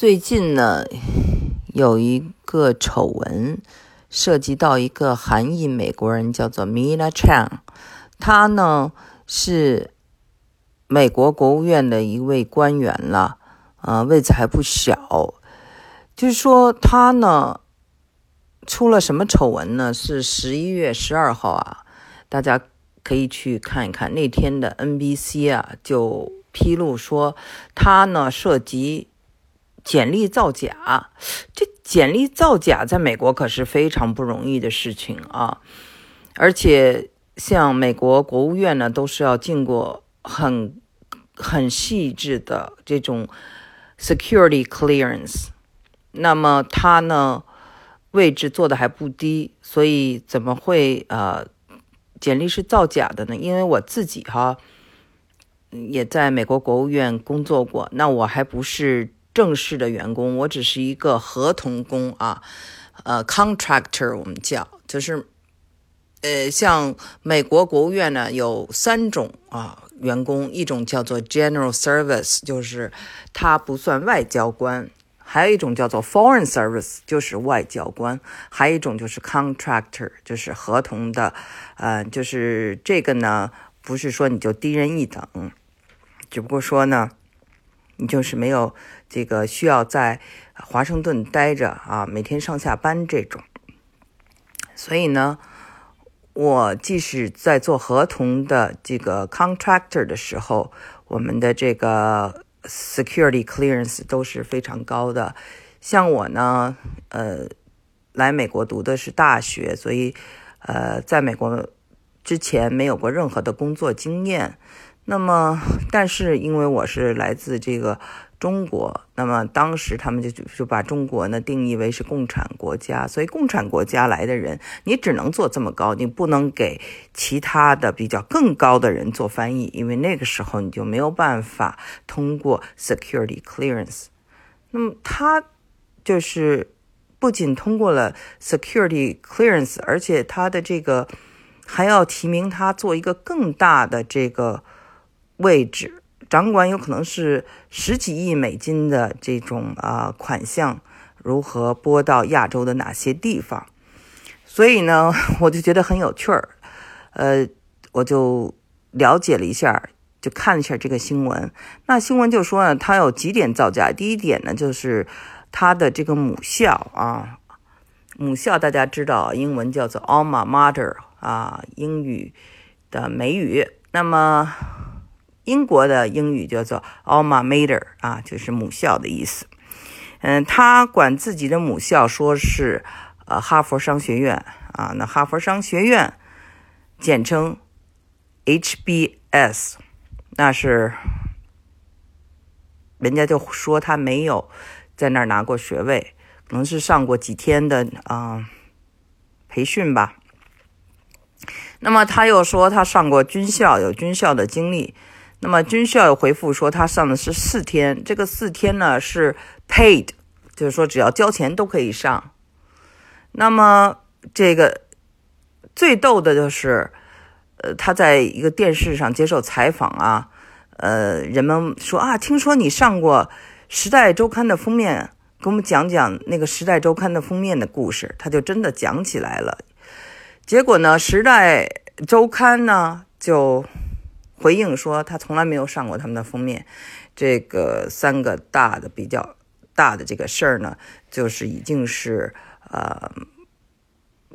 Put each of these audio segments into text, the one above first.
最近呢，有一个丑闻涉及到一个韩裔美国人，叫做 Mina Chang。他呢是美国国务院的一位官员了，呃，位子还不小。就是说他呢出了什么丑闻呢？是十一月十二号啊，大家可以去看一看。那天的 NBC 啊就披露说他呢涉及。简历造假，这简历造假在美国可是非常不容易的事情啊！而且像美国国务院呢，都是要经过很很细致的这种 security clearance。那么他呢位置做的还不低，所以怎么会呃简历是造假的呢？因为我自己哈也在美国国务院工作过，那我还不是。正式的员工，我只是一个合同工啊，呃，contractor 我们叫，就是，呃，像美国国务院呢有三种啊员工，一种叫做 general service，就是他不算外交官；还有一种叫做 foreign service，就是外交官；还有一种就是 contractor，就是合同的，呃，就是这个呢，不是说你就低人一等，只不过说呢。你就是没有这个需要在华盛顿待着啊，每天上下班这种。所以呢，我即使在做合同的这个 contractor 的时候，我们的这个 security clearance 都是非常高的。像我呢，呃，来美国读的是大学，所以呃，在美国之前没有过任何的工作经验。那么，但是因为我是来自这个中国，那么当时他们就就把中国呢定义为是共产国家，所以共产国家来的人，你只能做这么高，你不能给其他的比较更高的人做翻译，因为那个时候你就没有办法通过 security clearance。那么他就是不仅通过了 security clearance，而且他的这个还要提名他做一个更大的这个。位置掌管有可能是十几亿美金的这种啊款项，如何拨到亚洲的哪些地方？所以呢，我就觉得很有趣儿，呃，我就了解了一下，就看了一下这个新闻。那新闻就说呢，它有几点造假。第一点呢，就是它的这个母校啊，母校大家知道，英文叫做 alma mater 啊，英语的美语。那么英国的英语叫做 alma mater 啊，就是母校的意思。嗯，他管自己的母校说是呃哈佛商学院啊，那哈佛商学院简称 HBS，那是人家就说他没有在那儿拿过学位，可能是上过几天的啊培训吧。那么他又说他上过军校，有军校的经历。那么军校有回复说他上的是四天，这个四天呢是 paid，就是说只要交钱都可以上。那么这个最逗的就是，呃，他在一个电视上接受采访啊，呃，人们说啊，听说你上过《时代周刊》的封面，给我们讲讲那个《时代周刊》的封面的故事，他就真的讲起来了。结果呢，《时代周刊》呢就。回应说，他从来没有上过他们的封面。这个三个大的比较大的这个事儿呢，就是已经是呃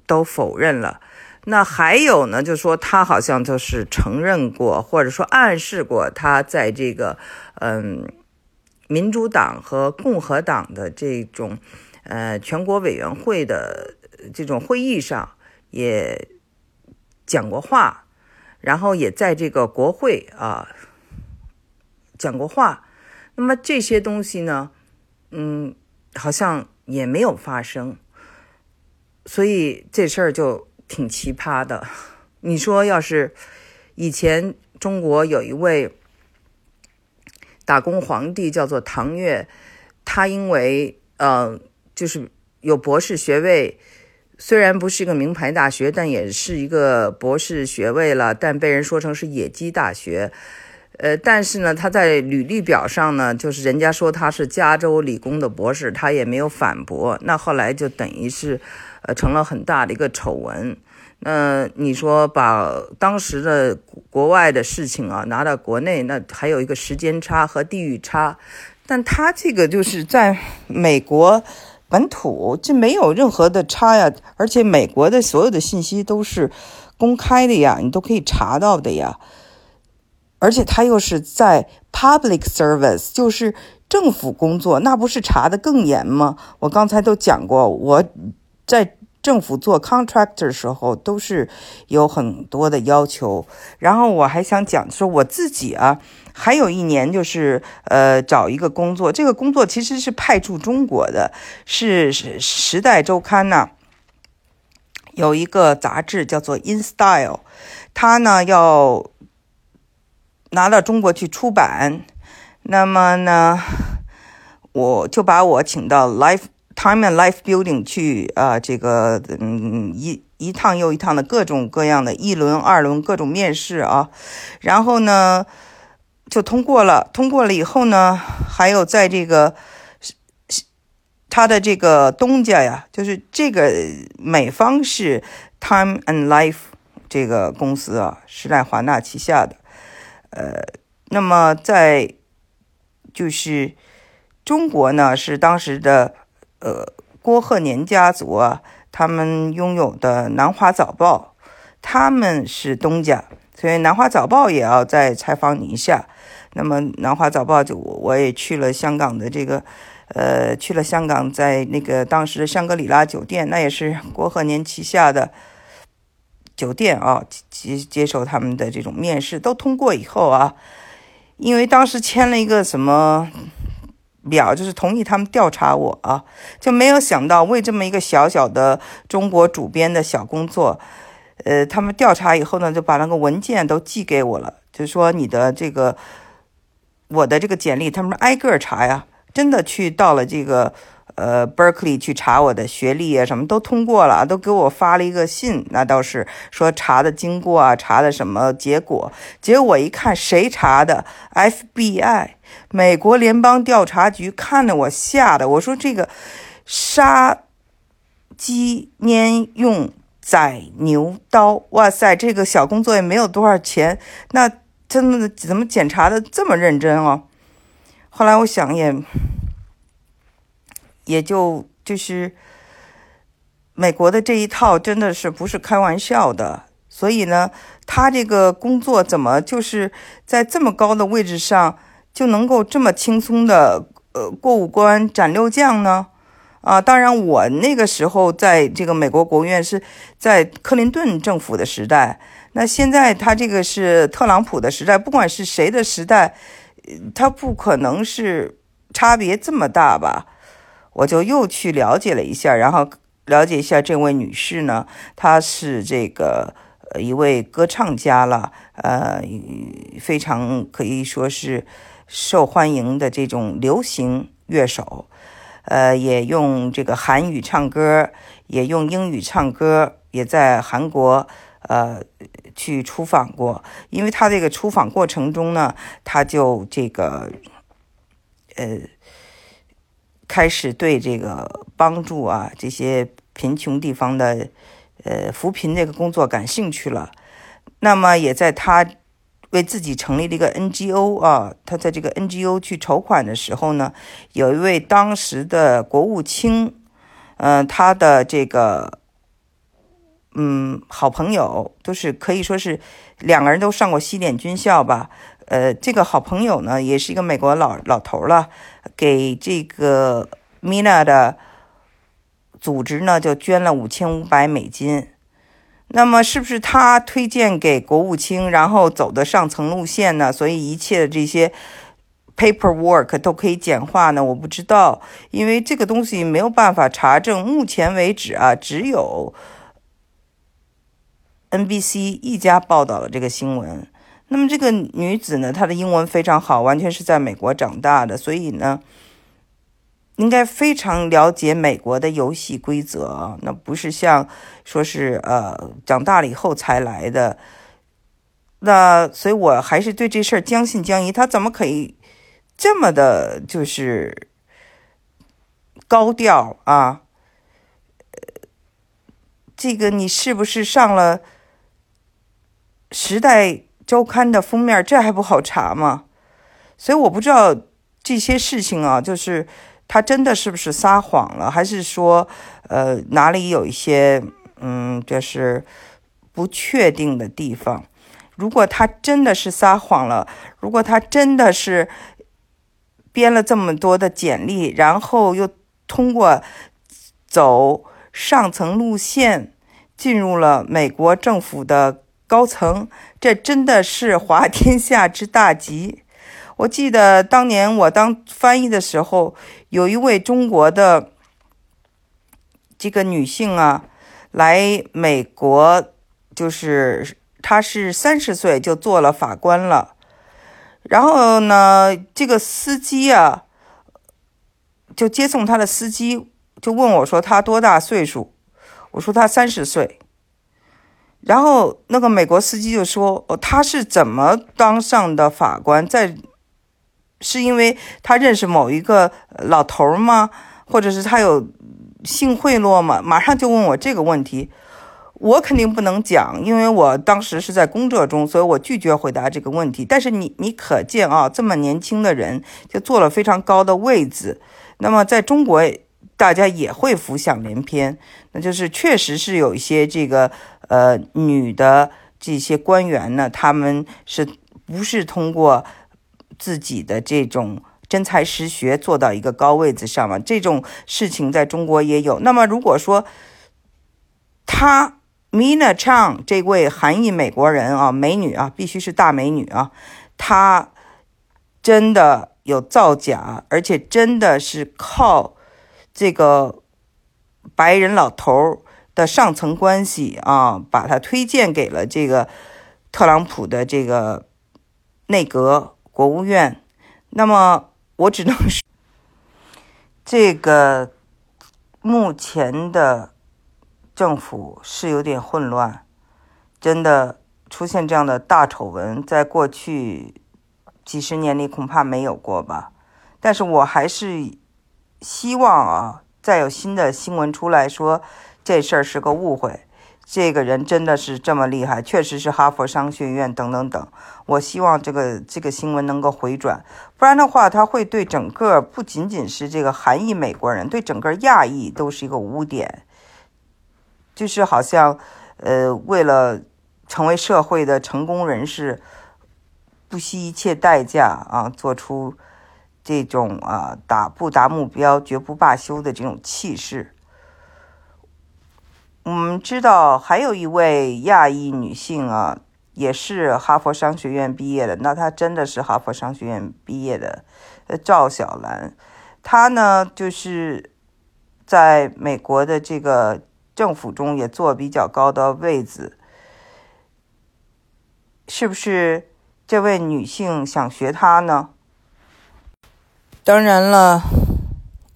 都否认了。那还有呢，就说他好像就是承认过，或者说暗示过，他在这个嗯民主党和共和党的这种呃全国委员会的这种会议上也讲过话。然后也在这个国会啊讲过话，那么这些东西呢，嗯，好像也没有发生，所以这事儿就挺奇葩的。你说，要是以前中国有一位打工皇帝叫做唐月，他因为呃，就是有博士学位。虽然不是一个名牌大学，但也是一个博士学位了。但被人说成是野鸡大学，呃，但是呢，他在履历表上呢，就是人家说他是加州理工的博士，他也没有反驳。那后来就等于是，呃，成了很大的一个丑闻。那你说把当时的国外的事情啊拿到国内，那还有一个时间差和地域差。但他这个就是在美国本土，这没有任何的差呀，而且美国的所有的信息都是公开的呀，你都可以查到的呀。而且他又是在 public service，就是政府工作，那不是查的更严吗？我刚才都讲过，我在政府做 contractor 的时候都是有很多的要求。然后我还想讲说我自己啊，还有一年就是呃找一个工作，这个工作其实是派驻中国的，是《时代周刊》呐，有一个杂志叫做《In Style》，它呢要。拿到中国去出版，那么呢，我就把我请到 Life Time and Life Building 去啊，这个嗯一一趟又一趟的各种各样的一轮二轮各种面试啊，然后呢就通过了，通过了以后呢，还有在这个他的这个东家呀，就是这个美方是 Time and Life 这个公司啊，时代华纳旗下的。呃，那么在就是中国呢，是当时的呃郭鹤年家族啊，他们拥有的《南华早报》，他们是东家，所以《南华早报》也要再采访你一下。那么《南华早报》就我也去了香港的这个，呃，去了香港，在那个当时的香格里拉酒店，那也是郭鹤年旗下的。酒店啊，接接受他们的这种面试都通过以后啊，因为当时签了一个什么表，就是同意他们调查我啊，就没有想到为这么一个小小的中国主编的小工作，呃，他们调查以后呢，就把那个文件都寄给我了，就说你的这个我的这个简历，他们挨个查呀，真的去到了这个。呃，Berkeley 去查我的学历啊，什么都通过了，都给我发了一个信。那倒是说查的经过啊，查的什么结果？结果我一看，谁查的？FBI，美国联邦调查局，看得我吓得，我说这个杀鸡焉用宰牛刀，哇塞，这个小工作也没有多少钱，那真的怎么检查的这么认真哦？后来我想也。也就就是美国的这一套真的是不是开玩笑的，所以呢，他这个工作怎么就是在这么高的位置上就能够这么轻松的呃过五关斩六将呢？啊，当然我那个时候在这个美国国务院是在克林顿政府的时代，那现在他这个是特朗普的时代，不管是谁的时代，他不可能是差别这么大吧？我就又去了解了一下，然后了解一下这位女士呢，她是这个呃一位歌唱家了，呃，非常可以说是受欢迎的这种流行乐手，呃，也用这个韩语唱歌，也用英语唱歌，也在韩国呃去出访过。因为她这个出访过程中呢，她就这个呃。开始对这个帮助啊这些贫穷地方的，呃扶贫这个工作感兴趣了，那么也在他为自己成立了一个 NGO 啊，他在这个 NGO 去筹款的时候呢，有一位当时的国务卿，嗯，他的这个嗯好朋友都是可以说是两个人都上过西点军校吧。呃，这个好朋友呢，也是一个美国老老头了，给这个 Mina 的组织呢，就捐了五千五百美金。那么，是不是他推荐给国务卿，然后走的上层路线呢？所以一切的这些 paperwork 都可以简化呢？我不知道，因为这个东西没有办法查证。目前为止啊，只有 NBC 一家报道了这个新闻。那么这个女子呢，她的英文非常好，完全是在美国长大的，所以呢，应该非常了解美国的游戏规则。那不是像说是呃长大了以后才来的，那所以我还是对这事儿将信将疑。他怎么可以这么的，就是高调啊？这个你是不是上了《时代周刊》的封面？这还不好查吗？所以我不知道这些事情啊，就是他真的是不是撒谎了，还是说呃哪里有一些嗯，就是不确定的地方？如果他真的是撒谎了，如果他真的是编了这么多的简历，然后又通过走。上层路线进入了美国政府的高层，这真的是滑天下之大吉。我记得当年我当翻译的时候，有一位中国的这个女性啊，来美国，就是她是三十岁就做了法官了。然后呢，这个司机啊，就接送她的司机。就问我说他多大岁数？我说他三十岁。然后那个美国司机就说：“哦，他是怎么当上的法官？在是因为他认识某一个老头吗？或者是他有性贿赂吗？”马上就问我这个问题。我肯定不能讲，因为我当时是在工作中，所以我拒绝回答这个问题。但是你你可见啊，这么年轻的人就坐了非常高的位子。那么在中国。大家也会浮想联翩，那就是确实是有一些这个呃女的这些官员呢，他们是不是通过自己的这种真才实学做到一个高位子上嘛？这种事情在中国也有。那么如果说她 Mina Chang 这位韩裔美国人啊，美女啊，必须是大美女啊，她真的有造假，而且真的是靠。这个白人老头的上层关系啊，把他推荐给了这个特朗普的这个内阁国务院。那么我只能说，这个目前的政府是有点混乱，真的出现这样的大丑闻，在过去几十年里恐怕没有过吧。但是我还是。希望啊，再有新的新闻出来说这事儿是个误会，这个人真的是这么厉害，确实是哈佛商学院等等等。我希望这个这个新闻能够回转，不然的话，他会对整个不仅仅是这个韩裔美国人，对整个亚裔都是一个污点。就是好像，呃，为了成为社会的成功人士，不惜一切代价啊，做出。这种啊，打不达目标绝不罢休的这种气势，我们知道还有一位亚裔女性啊，也是哈佛商学院毕业的。那她真的是哈佛商学院毕业的，呃，赵小兰，她呢就是在美国的这个政府中也坐比较高的位子，是不是这位女性想学她呢？当然了，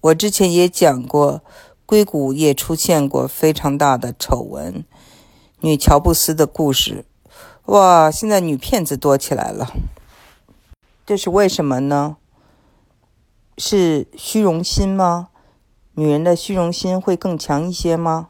我之前也讲过，硅谷也出现过非常大的丑闻，女乔布斯的故事。哇，现在女骗子多起来了，这是为什么呢？是虚荣心吗？女人的虚荣心会更强一些吗？